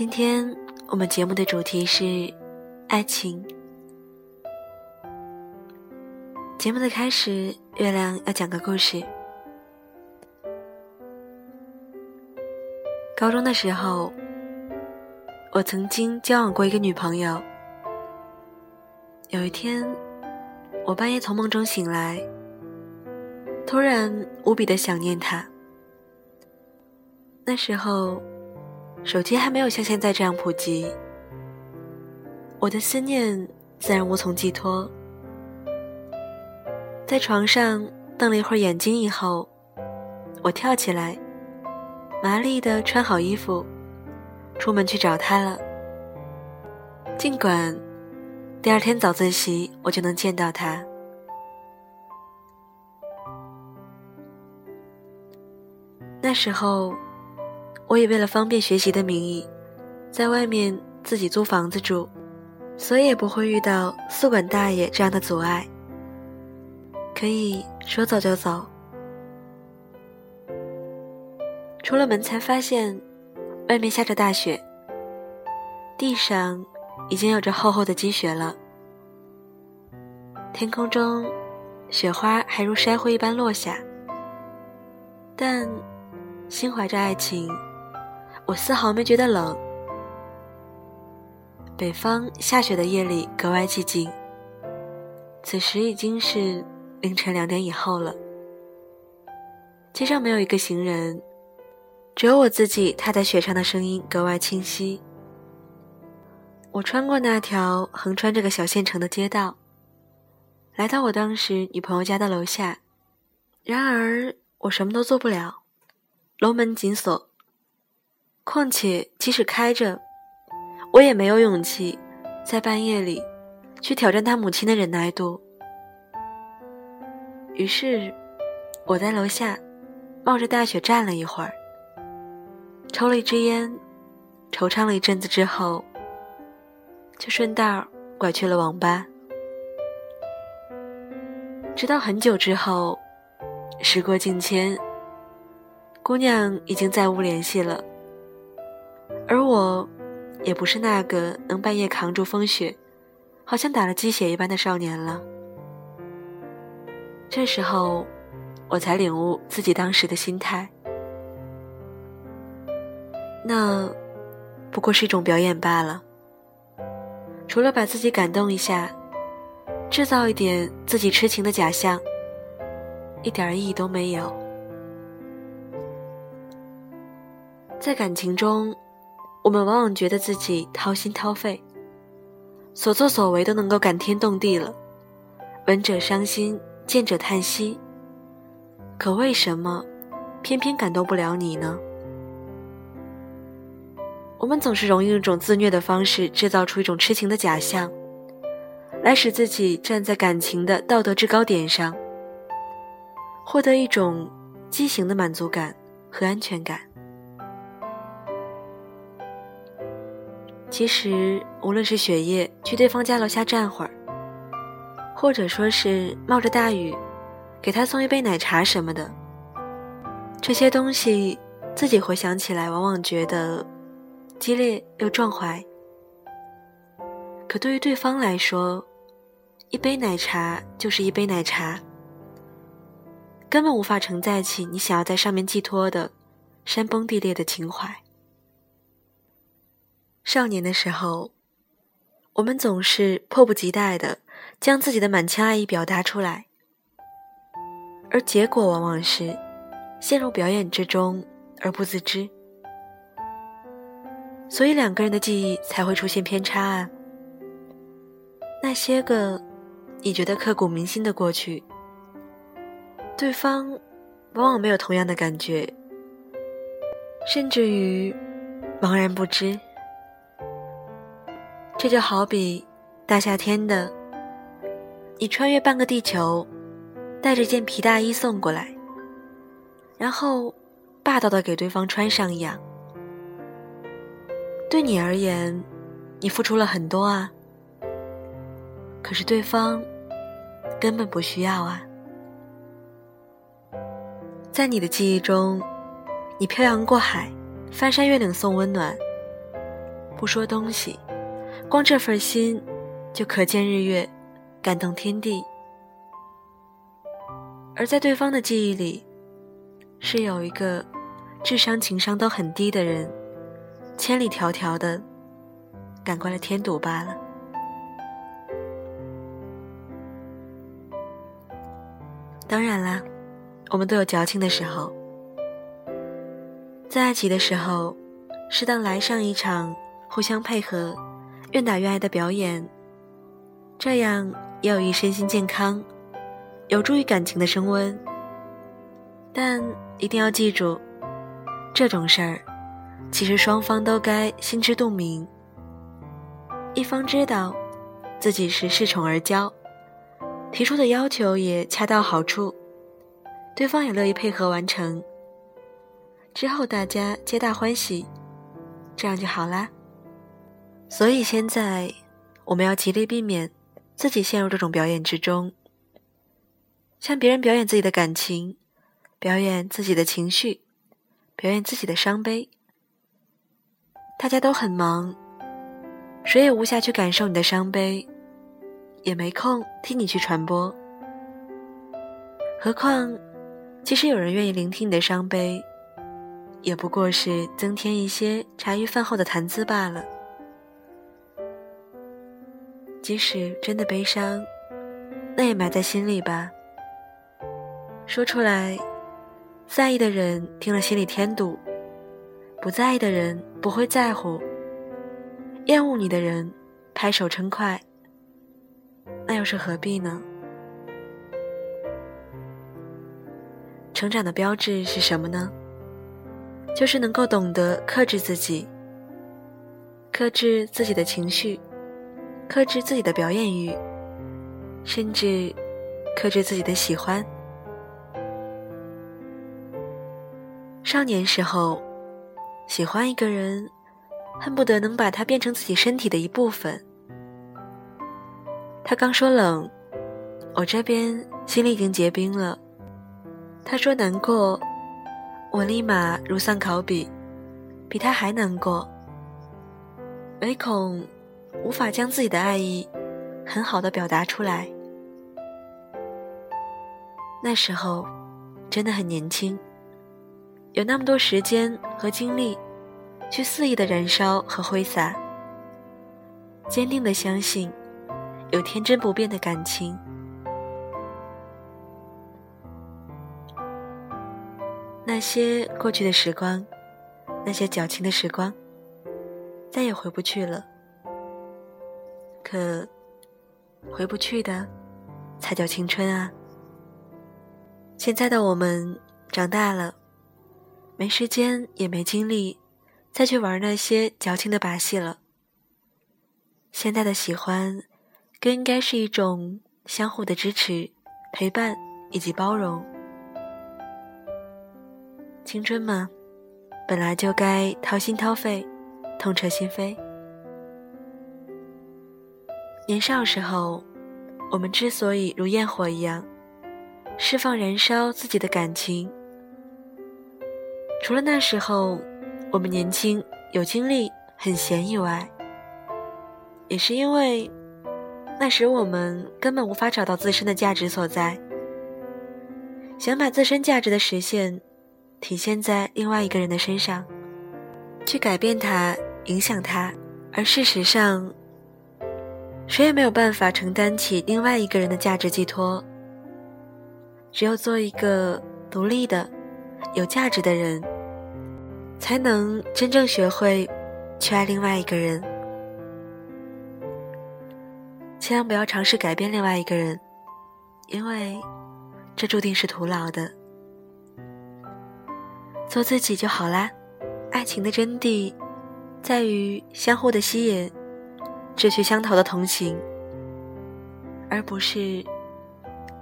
今天我们节目的主题是爱情。节目的开始，月亮要讲个故事。高中的时候，我曾经交往过一个女朋友。有一天，我半夜从梦中醒来，突然无比的想念她。那时候，手机还没有像现在这样普及，我的思念自然无从寄托。在床上瞪了一会儿眼睛以后，我跳起来。麻利的穿好衣服，出门去找他了。尽管第二天早自习我就能见到他。那时候，我也为了方便学习的名义，在外面自己租房子住，所以也不会遇到宿管大爷这样的阻碍，可以说走就走。出了门才发现，外面下着大雪，地上已经有着厚厚的积雪了。天空中，雪花还如筛灰一般落下。但心怀着爱情，我丝毫没觉得冷。北方下雪的夜里格外寂静。此时已经是凌晨两点以后了，街上没有一个行人。只有我自己踏在雪上的声音格外清晰。我穿过那条横穿这个小县城的街道，来到我当时女朋友家的楼下。然而我什么都做不了，楼门紧锁。况且即使开着，我也没有勇气在半夜里去挑战他母亲的忍耐度。于是我在楼下冒着大雪站了一会儿。抽了一支烟，惆怅了一阵子之后，就顺道拐去了网吧。直到很久之后，时过境迁，姑娘已经再无联系了，而我，也不是那个能半夜扛住风雪，好像打了鸡血一般的少年了。这时候，我才领悟自己当时的心态。那不过是一种表演罢了。除了把自己感动一下，制造一点自己痴情的假象，一点意义都没有。在感情中，我们往往觉得自己掏心掏肺，所作所为都能够感天动地了，闻者伤心，见者叹息。可为什么偏偏感动不了你呢？我们总是容易用一种自虐的方式制造出一种痴情的假象，来使自己站在感情的道德制高点上，获得一种畸形的满足感和安全感。其实，无论是雪夜去对方家楼下站会儿，或者说是冒着大雨给他送一杯奶茶什么的，这些东西自己回想起来，往往觉得。激烈又壮怀，可对于对方来说，一杯奶茶就是一杯奶茶，根本无法承载起你想要在上面寄托的山崩地裂的情怀。少年的时候，我们总是迫不及待的将自己的满腔爱意表达出来，而结果往往是陷入表演之中而不自知。所以两个人的记忆才会出现偏差啊。那些个你觉得刻骨铭心的过去，对方往往没有同样的感觉，甚至于茫然不知。这就好比大夏天的，你穿越半个地球，带着件皮大衣送过来，然后霸道的给对方穿上一样。对你而言，你付出了很多啊，可是对方根本不需要啊。在你的记忆中，你漂洋过海，翻山越岭送温暖，不说东西，光这份心就可见日月，感动天地。而在对方的记忆里，是有一个智商情商都很低的人，千里迢迢的赶过来添堵罢了。当然啦，我们都有矫情的时候，在爱情的时候，适当来上一场互相配合、愿打愿挨的表演，这样也有益身心健康，有助于感情的升温。但一定要记住，这种事儿，其实双方都该心知肚明，一方知道自己是恃宠而骄。提出的要求也恰到好处，对方也乐意配合完成。之后大家皆大欢喜，这样就好啦。所以现在我们要极力避免自己陷入这种表演之中，向别人表演自己的感情，表演自己的情绪，表演自己的伤悲。大家都很忙，谁也无暇去感受你的伤悲。也没空替你去传播，何况，即使有人愿意聆听你的伤悲，也不过是增添一些茶余饭后的谈资罢了。即使真的悲伤，那也埋在心里吧。说出来，在意的人听了心里添堵；不在意的人不会在乎；厌恶你的人拍手称快。那又是何必呢？成长的标志是什么呢？就是能够懂得克制自己，克制自己的情绪，克制自己的表演欲，甚至克制自己的喜欢。少年时候，喜欢一个人，恨不得能把他变成自己身体的一部分。他刚说冷，我这边心里已经结冰了。他说难过，我立马如丧考妣，比他还难过。唯恐无法将自己的爱意很好的表达出来。那时候真的很年轻，有那么多时间和精力去肆意的燃烧和挥洒，坚定的相信。有天真不变的感情，那些过去的时光，那些矫情的时光，再也回不去了。可回不去的，才叫青春啊！现在的我们长大了，没时间也没精力再去玩那些矫情的把戏了。现在的喜欢。更应该是一种相互的支持、陪伴以及包容。青春嘛，本来就该掏心掏肺、痛彻心扉。年少时候，我们之所以如焰火一样释放、燃烧自己的感情，除了那时候我们年轻、有精力、很闲以外，也是因为。那时我们根本无法找到自身的价值所在，想把自身价值的实现体现在另外一个人的身上，去改变他、影响他，而事实上，谁也没有办法承担起另外一个人的价值寄托。只有做一个独立的、有价值的人，才能真正学会去爱另外一个人。千万不要尝试改变另外一个人，因为这注定是徒劳的。做自己就好啦。爱情的真谛在于相互的吸引，志趣相投的同行，而不是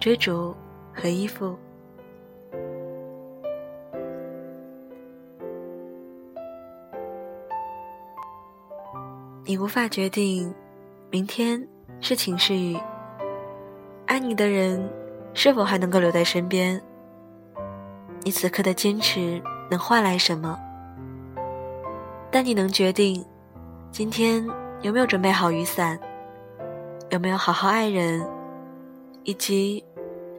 追逐和依附。你无法决定明天。是晴是雨，爱你的人是否还能够留在身边？你此刻的坚持能换来什么？但你能决定今天有没有准备好雨伞？有没有好好爱人？以及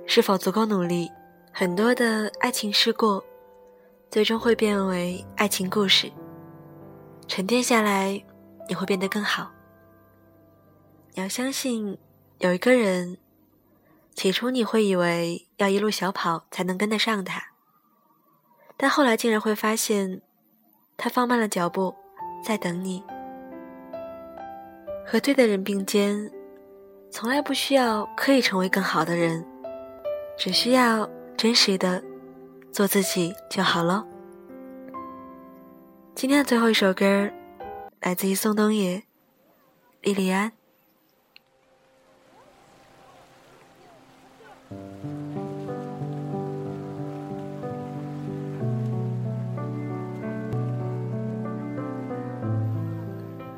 是否足够努力？很多的爱情事故，最终会变为爱情故事。沉淀下来，你会变得更好。你要相信，有一个人，起初你会以为要一路小跑才能跟得上他，但后来竟然会发现，他放慢了脚步，在等你。和对的人并肩，从来不需要刻意成为更好的人，只需要真实的做自己就好了。今天的最后一首歌，来自于宋冬野，《莉莉安》。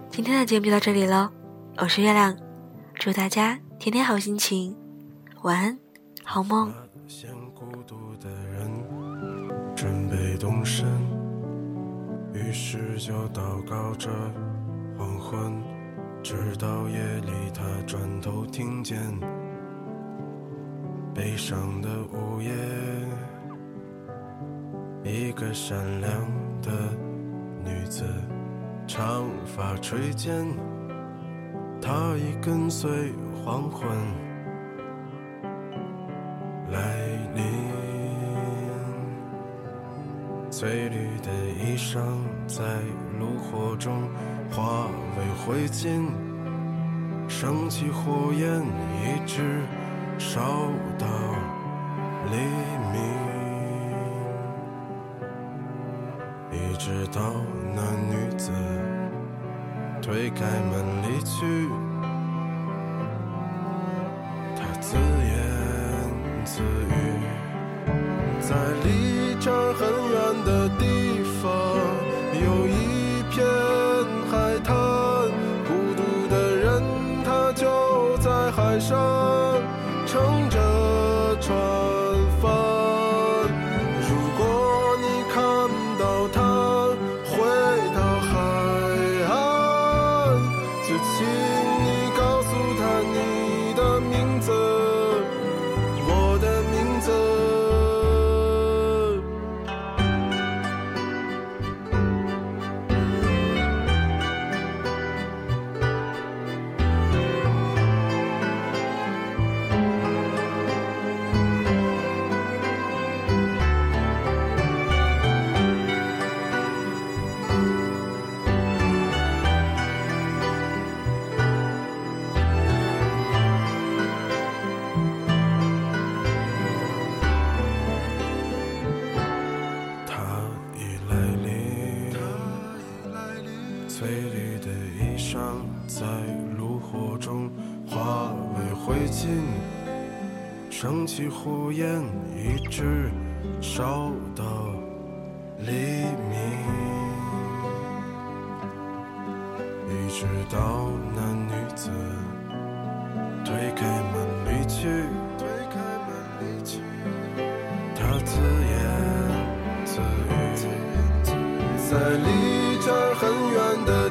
今天的节目就到这里了，我是月亮，祝大家天天好心情，晚安，好梦。先孤独的人准备动身，于是就祷告着黄昏，直到夜里他转头听见悲伤的午夜，一个善良的女子。长发垂肩，他已跟随黄昏来临。翠绿的衣裳在炉火中化为灰烬，升起火焰，一直烧到黎明。一直到那女子推开门离去，她自言自语，在离这儿很灰烬，升起火焰，一直烧到黎明，一直到那女子推开门离去，推开门离去，她自言自语，在离这儿很远的。